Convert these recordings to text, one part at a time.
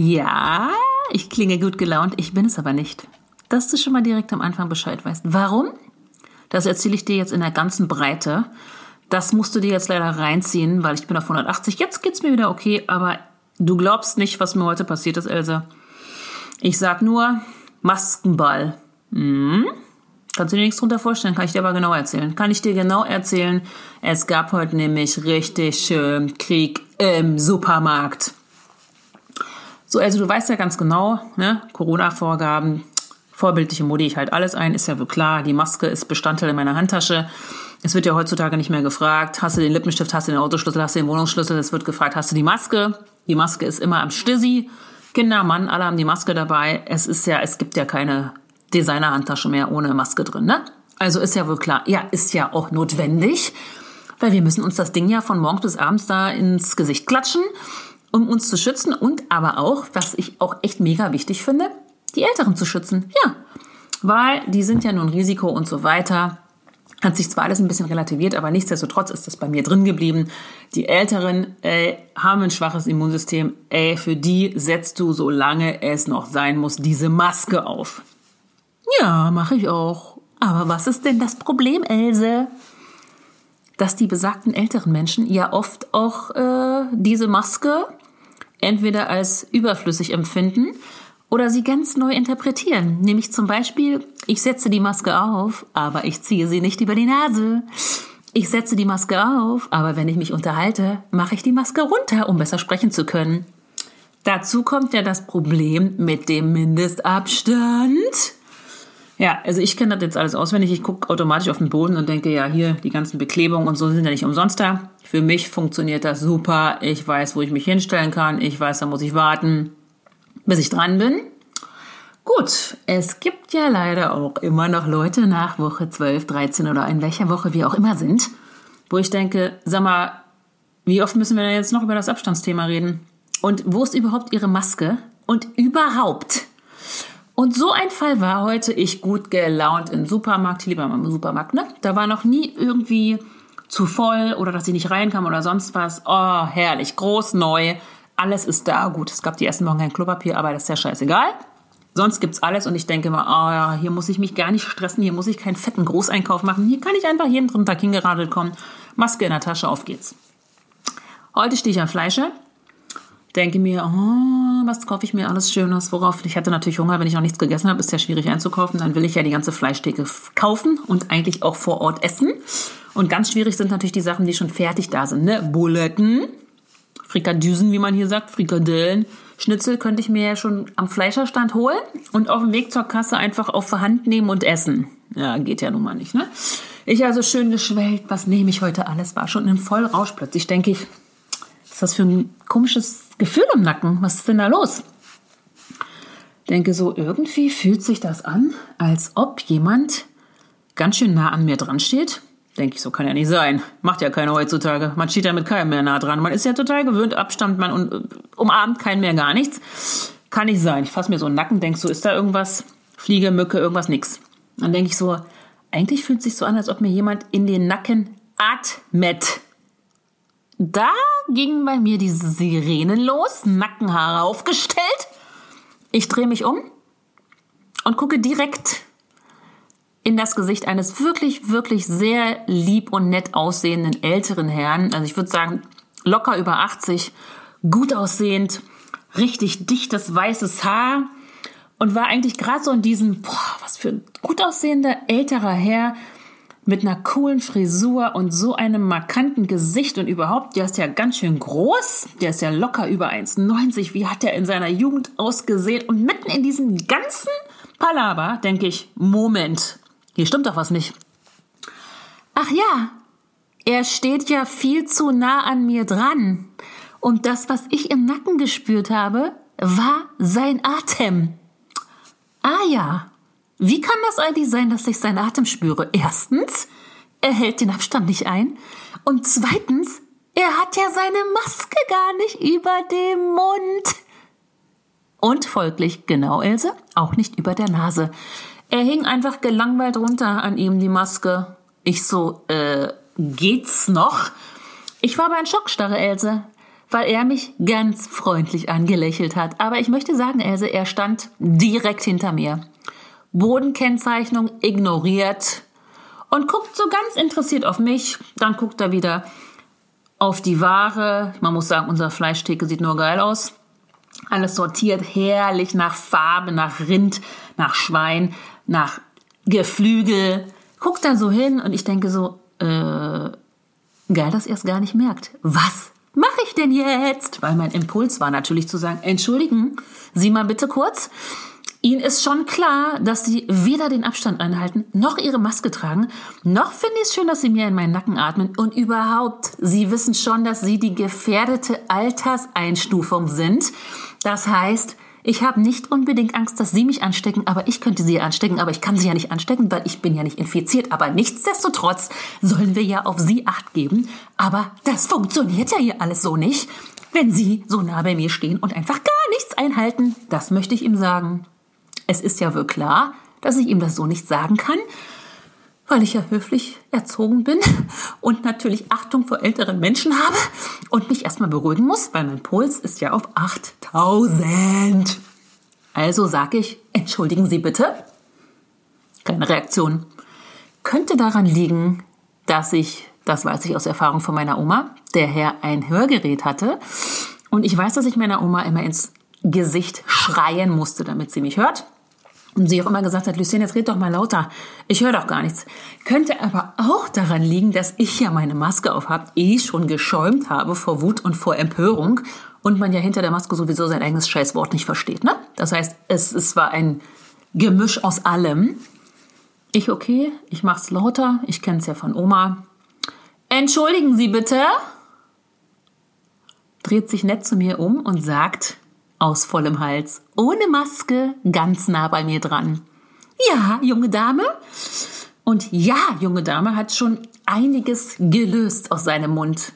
Ja, ich klinge gut gelaunt, ich bin es aber nicht. Dass du schon mal direkt am Anfang Bescheid weißt. Warum? Das erzähle ich dir jetzt in der ganzen Breite. Das musst du dir jetzt leider reinziehen, weil ich bin auf 180. Jetzt geht's mir wieder okay, aber du glaubst nicht, was mir heute passiert ist, Else. Ich sag nur Maskenball. Hm? Kannst du dir nichts drunter vorstellen? Kann ich dir aber genau erzählen. Kann ich dir genau erzählen. Es gab heute nämlich richtig schön Krieg im Supermarkt. So, also du weißt ja ganz genau, ne, Corona-Vorgaben, vorbildliche Modi, ich halt alles ein, ist ja wohl klar. Die Maske ist Bestandteil in meiner Handtasche. Es wird ja heutzutage nicht mehr gefragt, hast du den Lippenstift, hast du den Autoschlüssel, hast du den Wohnungsschlüssel. Es wird gefragt, hast du die Maske? Die Maske ist immer am Stissi. Kinder, Mann, alle haben die Maske dabei. Es ist ja, es gibt ja keine Designer-Handtasche mehr ohne Maske drin, ne? Also ist ja wohl klar. Ja, ist ja auch notwendig, weil wir müssen uns das Ding ja von morgens bis abends da ins Gesicht klatschen um uns zu schützen und aber auch, was ich auch echt mega wichtig finde, die Älteren zu schützen. Ja, weil die sind ja nun Risiko und so weiter. Hat sich zwar alles ein bisschen relativiert, aber nichtsdestotrotz ist das bei mir drin geblieben. Die Älteren ey, haben ein schwaches Immunsystem. Ey, für die setzt du, solange es noch sein muss, diese Maske auf. Ja, mache ich auch. Aber was ist denn das Problem, Else? Dass die besagten älteren Menschen ja oft auch äh, diese Maske entweder als überflüssig empfinden oder sie ganz neu interpretieren. Nämlich zum Beispiel, ich setze die Maske auf, aber ich ziehe sie nicht über die Nase. Ich setze die Maske auf, aber wenn ich mich unterhalte, mache ich die Maske runter, um besser sprechen zu können. Dazu kommt ja das Problem mit dem Mindestabstand. Ja, also ich kenne das jetzt alles auswendig. Ich gucke automatisch auf den Boden und denke, ja, hier die ganzen Beklebungen und so sind ja nicht umsonst da. Für mich funktioniert das super. Ich weiß, wo ich mich hinstellen kann. Ich weiß, da muss ich warten, bis ich dran bin. Gut, es gibt ja leider auch immer noch Leute nach Woche 12, 13 oder in welcher Woche wir auch immer sind, wo ich denke, sag mal, wie oft müssen wir denn jetzt noch über das Abstandsthema reden? Und wo ist überhaupt Ihre Maske? Und überhaupt, und so ein Fall war heute ich gut gelaunt im Supermarkt, lieber im Supermarkt, ne? Da war noch nie irgendwie zu voll oder dass ich nicht reinkam oder sonst was. Oh, herrlich, groß, neu, alles ist da. Gut, es gab die ersten Wochen kein Klopapier, aber das ist ja scheißegal. Sonst gibt's alles und ich denke immer, oh ja, hier muss ich mich gar nicht stressen, hier muss ich keinen fetten Großeinkauf machen. Hier kann ich einfach jeden dritten Tag hingeradelt kommen. Maske in der Tasche, auf geht's. Heute stehe ich am Fleische denke mir, oh, was kaufe ich mir alles Schönes, worauf ich hatte natürlich Hunger, wenn ich noch nichts gegessen habe, ist ja schwierig einzukaufen, dann will ich ja die ganze Fleischtheke kaufen und eigentlich auch vor Ort essen. Und ganz schwierig sind natürlich die Sachen, die schon fertig da sind, ne? Buletten, Frikadüsen, wie man hier sagt, Frikadellen, Schnitzel könnte ich mir ja schon am Fleischerstand holen und auf dem Weg zur Kasse einfach auf Verhand nehmen und essen. Ja, geht ja nun mal nicht, ne? Ich also schön geschwellt, was nehme ich heute alles? War schon in Vollrausch. Plötzlich denke ich, was ist das für ein komisches Gefühl im Nacken. Was ist denn da los? Denke so, irgendwie fühlt sich das an, als ob jemand ganz schön nah an mir dran steht. Denke ich, so kann ja nicht sein. Macht ja keiner heutzutage. Man steht ja mit keinem mehr nah dran. Man ist ja total gewöhnt, Abstand, man umarmt keinen mehr gar nichts. Kann nicht sein. Ich fasse mir so einen Nacken, denke so, ist da irgendwas? Fliege, Mücke, irgendwas, nix. Dann denke ich so, eigentlich fühlt es sich so an, als ob mir jemand in den Nacken atmet. Da gingen bei mir diese Sirenen los, Nackenhaare aufgestellt. Ich drehe mich um und gucke direkt in das Gesicht eines wirklich, wirklich sehr lieb und nett aussehenden älteren Herrn. Also ich würde sagen, locker über 80, gut aussehend, richtig dichtes weißes Haar und war eigentlich gerade so in diesem, boah, was für ein gut aussehender älterer Herr, mit einer coolen Frisur und so einem markanten Gesicht und überhaupt, der ist ja ganz schön groß, der ist ja locker über 1,90. Wie hat er in seiner Jugend ausgesehen? Und mitten in diesem ganzen Palaber denke ich, Moment, hier stimmt doch was nicht. Ach ja, er steht ja viel zu nah an mir dran. Und das, was ich im Nacken gespürt habe, war sein Atem. Ah ja, wie kann das eigentlich sein, dass ich seinen Atem spüre? Erstens, er hält den Abstand nicht ein. Und zweitens, er hat ja seine Maske gar nicht über dem Mund. Und folglich, genau Else, auch nicht über der Nase. Er hing einfach gelangweilt runter an ihm, die Maske. Ich so, äh, geht's noch? Ich war bei ein Schockstarre, Else, weil er mich ganz freundlich angelächelt hat. Aber ich möchte sagen, Else, er stand direkt hinter mir. Bodenkennzeichnung ignoriert und guckt so ganz interessiert auf mich. Dann guckt er wieder auf die Ware. Man muss sagen, unser Fleischtheke sieht nur geil aus. Alles sortiert herrlich nach Farbe, nach Rind, nach Schwein, nach Geflügel. Guckt da so hin und ich denke so, äh, geil, dass er es gar nicht merkt. Was mache ich denn jetzt? Weil mein Impuls war natürlich zu sagen, entschuldigen Sie mal bitte kurz. Ihnen ist schon klar, dass Sie weder den Abstand einhalten, noch Ihre Maske tragen, noch finde ich es schön, dass Sie mir in meinen Nacken atmen und überhaupt, Sie wissen schon, dass Sie die gefährdete Alterseinstufung sind. Das heißt, ich habe nicht unbedingt Angst, dass Sie mich anstecken, aber ich könnte Sie anstecken, aber ich kann Sie ja nicht anstecken, weil ich bin ja nicht infiziert. Aber nichtsdestotrotz sollen wir ja auf Sie Acht geben. Aber das funktioniert ja hier alles so nicht, wenn Sie so nah bei mir stehen und einfach gar nichts einhalten. Das möchte ich ihm sagen. Es ist ja wohl klar, dass ich ihm das so nicht sagen kann, weil ich ja höflich erzogen bin und natürlich Achtung vor älteren Menschen habe und mich erstmal beruhigen muss, weil mein Puls ist ja auf 8000. Also sage ich, entschuldigen Sie bitte. Keine Reaktion. Könnte daran liegen, dass ich, das weiß ich aus Erfahrung von meiner Oma, der Herr ein Hörgerät hatte. Und ich weiß, dass ich meiner Oma immer ins Gesicht schreien musste, damit sie mich hört. Und sie auch immer gesagt hat, Lucien, jetzt red doch mal lauter. Ich höre doch gar nichts. Könnte aber auch daran liegen, dass ich ja meine Maske auf habe, eh schon geschäumt habe vor Wut und vor Empörung und man ja hinter der Maske sowieso sein eigenes Scheißwort nicht versteht. Ne? Das heißt, es, es war ein Gemisch aus allem. Ich okay, ich mach's lauter. Ich kenne es ja von Oma. Entschuldigen Sie bitte. Dreht sich nett zu mir um und sagt, aus vollem Hals, ohne Maske, ganz nah bei mir dran. Ja, junge Dame. Und ja, junge Dame hat schon einiges gelöst aus seinem Mund.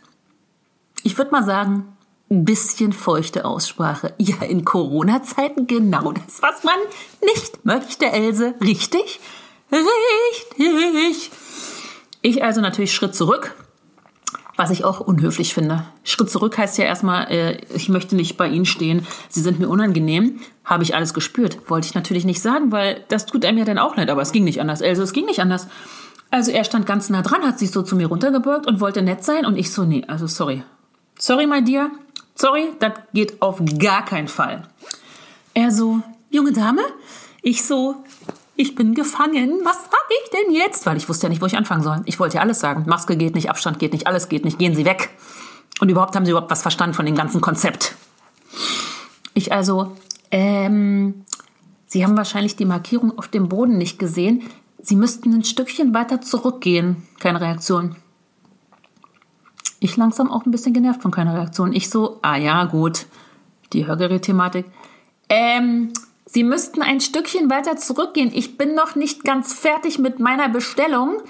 Ich würde mal sagen, ein bisschen feuchte Aussprache. Ja, in Corona-Zeiten genau das, was man nicht möchte, Else. Richtig? Richtig. Ich also natürlich Schritt zurück was ich auch unhöflich finde. Schritt zurück heißt ja erstmal, äh, ich möchte nicht bei Ihnen stehen, Sie sind mir unangenehm. Habe ich alles gespürt. Wollte ich natürlich nicht sagen, weil das tut einem ja dann auch leid, aber es ging nicht anders. Also es ging nicht anders. Also er stand ganz nah dran, hat sich so zu mir runtergebeugt und wollte nett sein und ich so, nee, also sorry. Sorry, my dear. Sorry, das geht auf gar keinen Fall. Er so, junge Dame? Ich so, ich bin gefangen. Was sag ich denn jetzt? Weil ich wusste ja nicht, wo ich anfangen soll. Ich wollte ja alles sagen. Maske geht nicht, Abstand geht nicht, alles geht nicht. Gehen Sie weg. Und überhaupt haben Sie überhaupt was verstanden von dem ganzen Konzept. Ich also, ähm, Sie haben wahrscheinlich die Markierung auf dem Boden nicht gesehen. Sie müssten ein Stückchen weiter zurückgehen. Keine Reaktion. Ich langsam auch ein bisschen genervt von keiner Reaktion. Ich so, ah ja, gut. Die Hörgerät-Thematik. Ähm, Sie müssten ein Stückchen weiter zurückgehen. Ich bin noch nicht ganz fertig mit meiner Bestellung.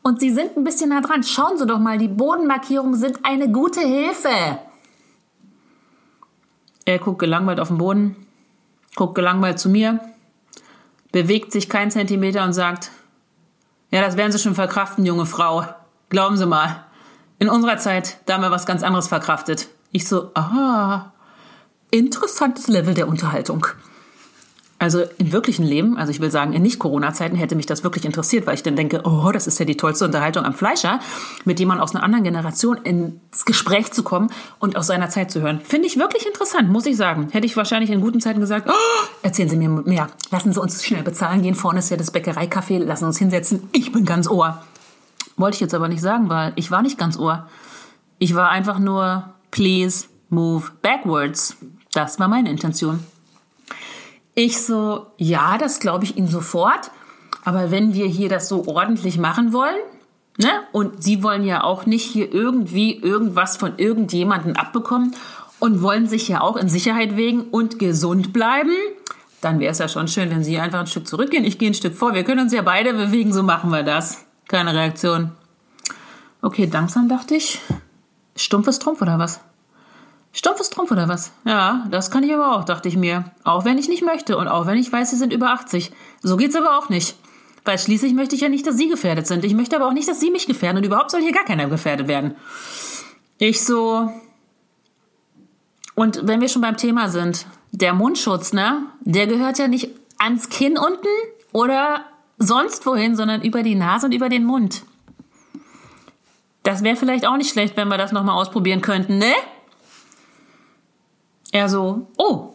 Und Sie sind ein bisschen nah dran. Schauen Sie doch mal, die Bodenmarkierungen sind eine gute Hilfe. Er guckt gelangweilt auf den Boden, guckt gelangweilt zu mir, bewegt sich keinen Zentimeter und sagt, ja, das werden Sie schon verkraften, junge Frau. Glauben Sie mal. In unserer Zeit, da haben wir was ganz anderes verkraftet. Ich so, aha, interessantes Level der Unterhaltung. Also im wirklichen Leben, also ich will sagen, in Nicht-Corona-Zeiten hätte mich das wirklich interessiert, weil ich dann denke, oh, das ist ja die tollste Unterhaltung am Fleischer, mit jemandem aus einer anderen Generation ins Gespräch zu kommen und aus seiner Zeit zu hören. Finde ich wirklich interessant, muss ich sagen. Hätte ich wahrscheinlich in guten Zeiten gesagt, oh, erzählen Sie mir mehr, lassen Sie uns schnell bezahlen gehen, vorne ist ja das Bäckereicafé, lassen Sie uns hinsetzen, ich bin ganz Ohr. Wollte ich jetzt aber nicht sagen, weil ich war nicht ganz Ohr. Ich war einfach nur, please move backwards. Das war meine Intention. Ich so, ja, das glaube ich Ihnen sofort. Aber wenn wir hier das so ordentlich machen wollen, ne, und Sie wollen ja auch nicht hier irgendwie irgendwas von irgendjemandem abbekommen und wollen sich ja auch in Sicherheit wägen und gesund bleiben, dann wäre es ja schon schön, wenn Sie einfach ein Stück zurückgehen. Ich gehe ein Stück vor. Wir können uns ja beide bewegen, so machen wir das. Keine Reaktion. Okay, langsam dachte ich. Stumpfes Trumpf oder was? Stumpfes Trumpf oder was? Ja, das kann ich aber auch, dachte ich mir. Auch wenn ich nicht möchte und auch wenn ich weiß, Sie sind über 80. So geht's aber auch nicht. Weil schließlich möchte ich ja nicht, dass Sie gefährdet sind. Ich möchte aber auch nicht, dass Sie mich gefährden und überhaupt soll hier gar keiner gefährdet werden. Ich so. Und wenn wir schon beim Thema sind, der Mundschutz, ne? Der gehört ja nicht ans Kinn unten oder sonst wohin, sondern über die Nase und über den Mund. Das wäre vielleicht auch nicht schlecht, wenn wir das nochmal ausprobieren könnten, ne? Er so, oh,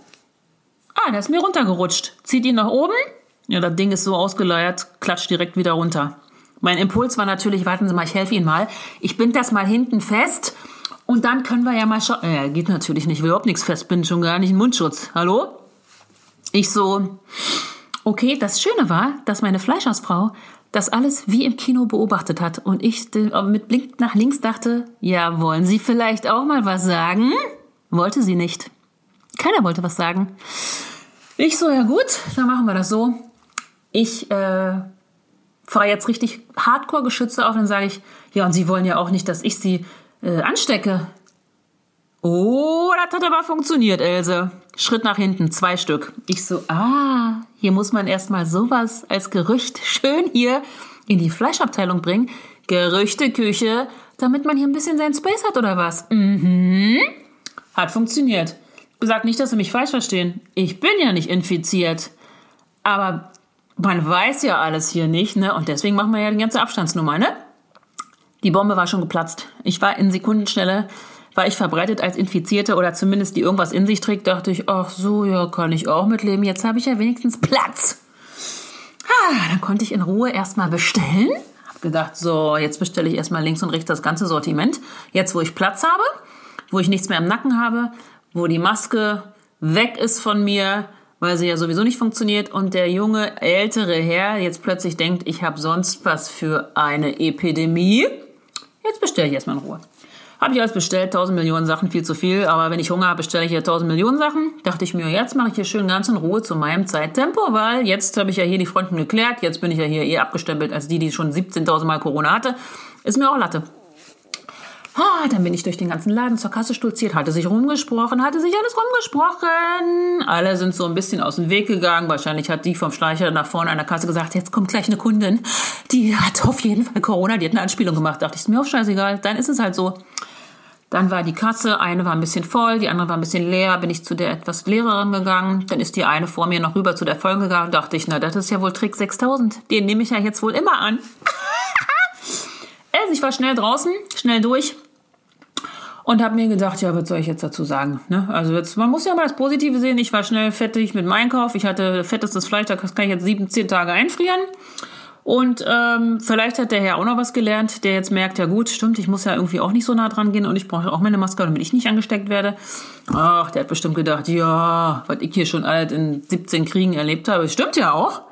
ah, der ist mir runtergerutscht. Zieht ihn nach oben. Ja, das Ding ist so ausgeleiert, klatscht direkt wieder runter. Mein Impuls war natürlich, warten Sie mal, ich helfe Ihnen mal. Ich bind das mal hinten fest und dann können wir ja mal schauen. Ja, geht natürlich nicht, will überhaupt nichts festbinden, schon gar nicht einen Mundschutz. Hallo? Ich so, okay, das Schöne war, dass meine Fleischhausfrau das alles wie im Kino beobachtet hat und ich mit Blick nach links dachte, ja, wollen Sie vielleicht auch mal was sagen? Wollte sie nicht. Keiner wollte was sagen. Ich so, ja gut, dann machen wir das so. Ich äh, fahre jetzt richtig Hardcore-Geschütze auf, dann sage ich, ja, und Sie wollen ja auch nicht, dass ich Sie äh, anstecke. Oh, das hat aber funktioniert, Else. Schritt nach hinten, zwei Stück. Ich so, ah, hier muss man erstmal sowas als Gerücht schön hier in die Fleischabteilung bringen. Gerüchteküche, damit man hier ein bisschen seinen Space hat oder was? Mhm. Hat funktioniert. Gesagt nicht, dass Sie mich falsch verstehen. Ich bin ja nicht infiziert. Aber man weiß ja alles hier nicht, ne? Und deswegen machen wir ja die ganze Abstandsnummer, ne? Die Bombe war schon geplatzt. Ich war in Sekundenschnelle, war ich verbreitet als Infizierte oder zumindest die irgendwas in sich trägt, dachte ich, ach so, ja, kann ich auch mitleben. Jetzt habe ich ja wenigstens Platz. Ah, dann konnte ich in Ruhe erstmal bestellen. Hab gedacht, so, jetzt bestelle ich erstmal links und rechts das ganze Sortiment. Jetzt, wo ich Platz habe, wo ich nichts mehr im Nacken habe, wo die Maske weg ist von mir, weil sie ja sowieso nicht funktioniert und der junge ältere Herr jetzt plötzlich denkt, ich habe sonst was für eine Epidemie. Jetzt bestelle ich erstmal in Ruhe. Habe ich alles bestellt, tausend Millionen Sachen, viel zu viel, aber wenn ich Hunger habe, bestelle ich hier tausend Millionen Sachen. Dachte ich mir, jetzt mache ich hier schön ganz in Ruhe zu meinem Zeittempo, weil jetzt habe ich ja hier die Fronten geklärt, jetzt bin ich ja hier eh abgestempelt als die, die schon 17.000 Mal Corona hatte. Ist mir auch Latte. Ah, dann bin ich durch den ganzen Laden zur Kasse stolziert, hatte sich rumgesprochen, hatte sich alles rumgesprochen. Alle sind so ein bisschen aus dem Weg gegangen. Wahrscheinlich hat die vom Schleicher nach vorne an der Kasse gesagt, jetzt kommt gleich eine Kundin. Die hat auf jeden Fall Corona, die hat eine Anspielung gemacht. Dachte ich, ist mir auch scheißegal, dann ist es halt so. Dann war die Kasse, eine war ein bisschen voll, die andere war ein bisschen leer, bin ich zu der etwas leereren gegangen. Dann ist die eine vor mir noch rüber zu der vollen gegangen. Dachte ich, na, das ist ja wohl Trick 6000. Den nehme ich ja jetzt wohl immer an. also ich war schnell draußen, schnell durch und habe mir gedacht, ja, was soll ich jetzt dazu sagen? Ne? Also jetzt, man muss ja mal das Positive sehen. Ich war schnell fettig mit meinem Einkauf. Ich hatte fettestes Fleisch, da kann ich jetzt sieben, zehn Tage einfrieren. Und ähm, vielleicht hat der Herr auch noch was gelernt, der jetzt merkt, ja gut, stimmt, ich muss ja irgendwie auch nicht so nah dran gehen und ich brauche auch meine Maske, damit ich nicht angesteckt werde. Ach, der hat bestimmt gedacht, ja, was ich hier schon alt in 17 Kriegen erlebt habe, stimmt ja auch.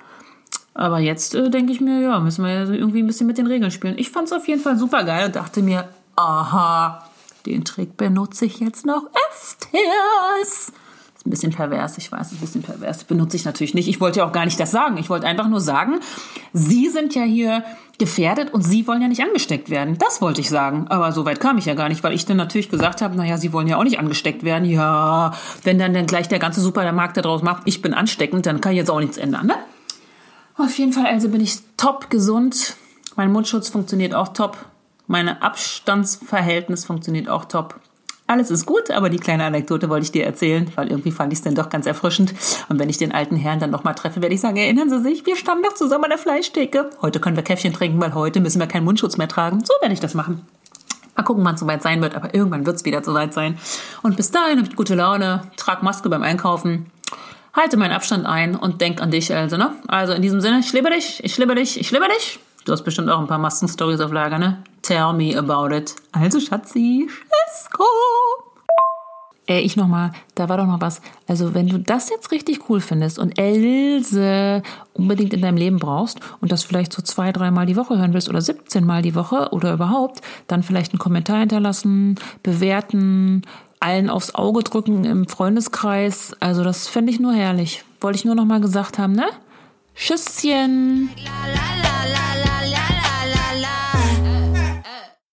Aber jetzt äh, denke ich mir, ja, müssen wir ja irgendwie ein bisschen mit den Regeln spielen. Ich fand es auf jeden Fall super geil und dachte mir, aha, den Trick benutze ich jetzt noch öfters. Ist ein bisschen pervers, ich weiß, ein bisschen pervers. Benutze ich natürlich nicht. Ich wollte ja auch gar nicht das sagen. Ich wollte einfach nur sagen, Sie sind ja hier gefährdet und Sie wollen ja nicht angesteckt werden. Das wollte ich sagen. Aber so weit kam ich ja gar nicht, weil ich dann natürlich gesagt habe, naja, Sie wollen ja auch nicht angesteckt werden. Ja, wenn dann, dann gleich der ganze Supermarkt da draus macht, ich bin ansteckend, dann kann ich jetzt auch nichts ändern, ne? Auf jeden Fall, also bin ich top gesund. Mein Mundschutz funktioniert auch top. Meine Abstandsverhältnis funktioniert auch top. Alles ist gut, aber die kleine Anekdote wollte ich dir erzählen, weil irgendwie fand ich es dann doch ganz erfrischend. Und wenn ich den alten Herrn dann nochmal treffe, werde ich sagen, erinnern Sie sich, wir standen doch zusammen an der Fleischtheke. Heute können wir Käffchen trinken, weil heute müssen wir keinen Mundschutz mehr tragen. So werde ich das machen. Mal gucken, wann es soweit sein wird, aber irgendwann wird es wieder soweit sein. Und bis dahin ich gute Laune, trage Maske beim Einkaufen, halte meinen Abstand ein und denk an dich, also, ne? Also in diesem Sinne, ich liebe dich, ich liebe dich, ich liebe dich. Du hast bestimmt auch ein paar Masken-Stories auf Lager, ne? Tell me about it. Also, Schatzi, Schisco. Äh, ich nochmal, da war doch noch was. Also, wenn du das jetzt richtig cool findest und Else unbedingt in deinem Leben brauchst und das vielleicht so zwei, dreimal die Woche hören willst oder 17 Mal die Woche oder überhaupt, dann vielleicht einen Kommentar hinterlassen, bewerten, allen aufs Auge drücken im Freundeskreis. Also das fände ich nur herrlich. Wollte ich nur noch mal gesagt haben, ne? Tschüsschen. La, la, la.